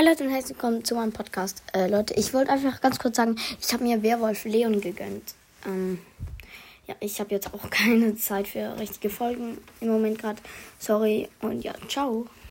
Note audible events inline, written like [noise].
Hi Leute und herzlich willkommen zu meinem Podcast. Äh, Leute, ich wollte einfach ganz kurz sagen, ich habe mir Werwolf Leon gegönnt. Ähm, ja, ich habe jetzt auch [laughs] keine Zeit für richtige Folgen im Moment gerade. Sorry und ja, ciao.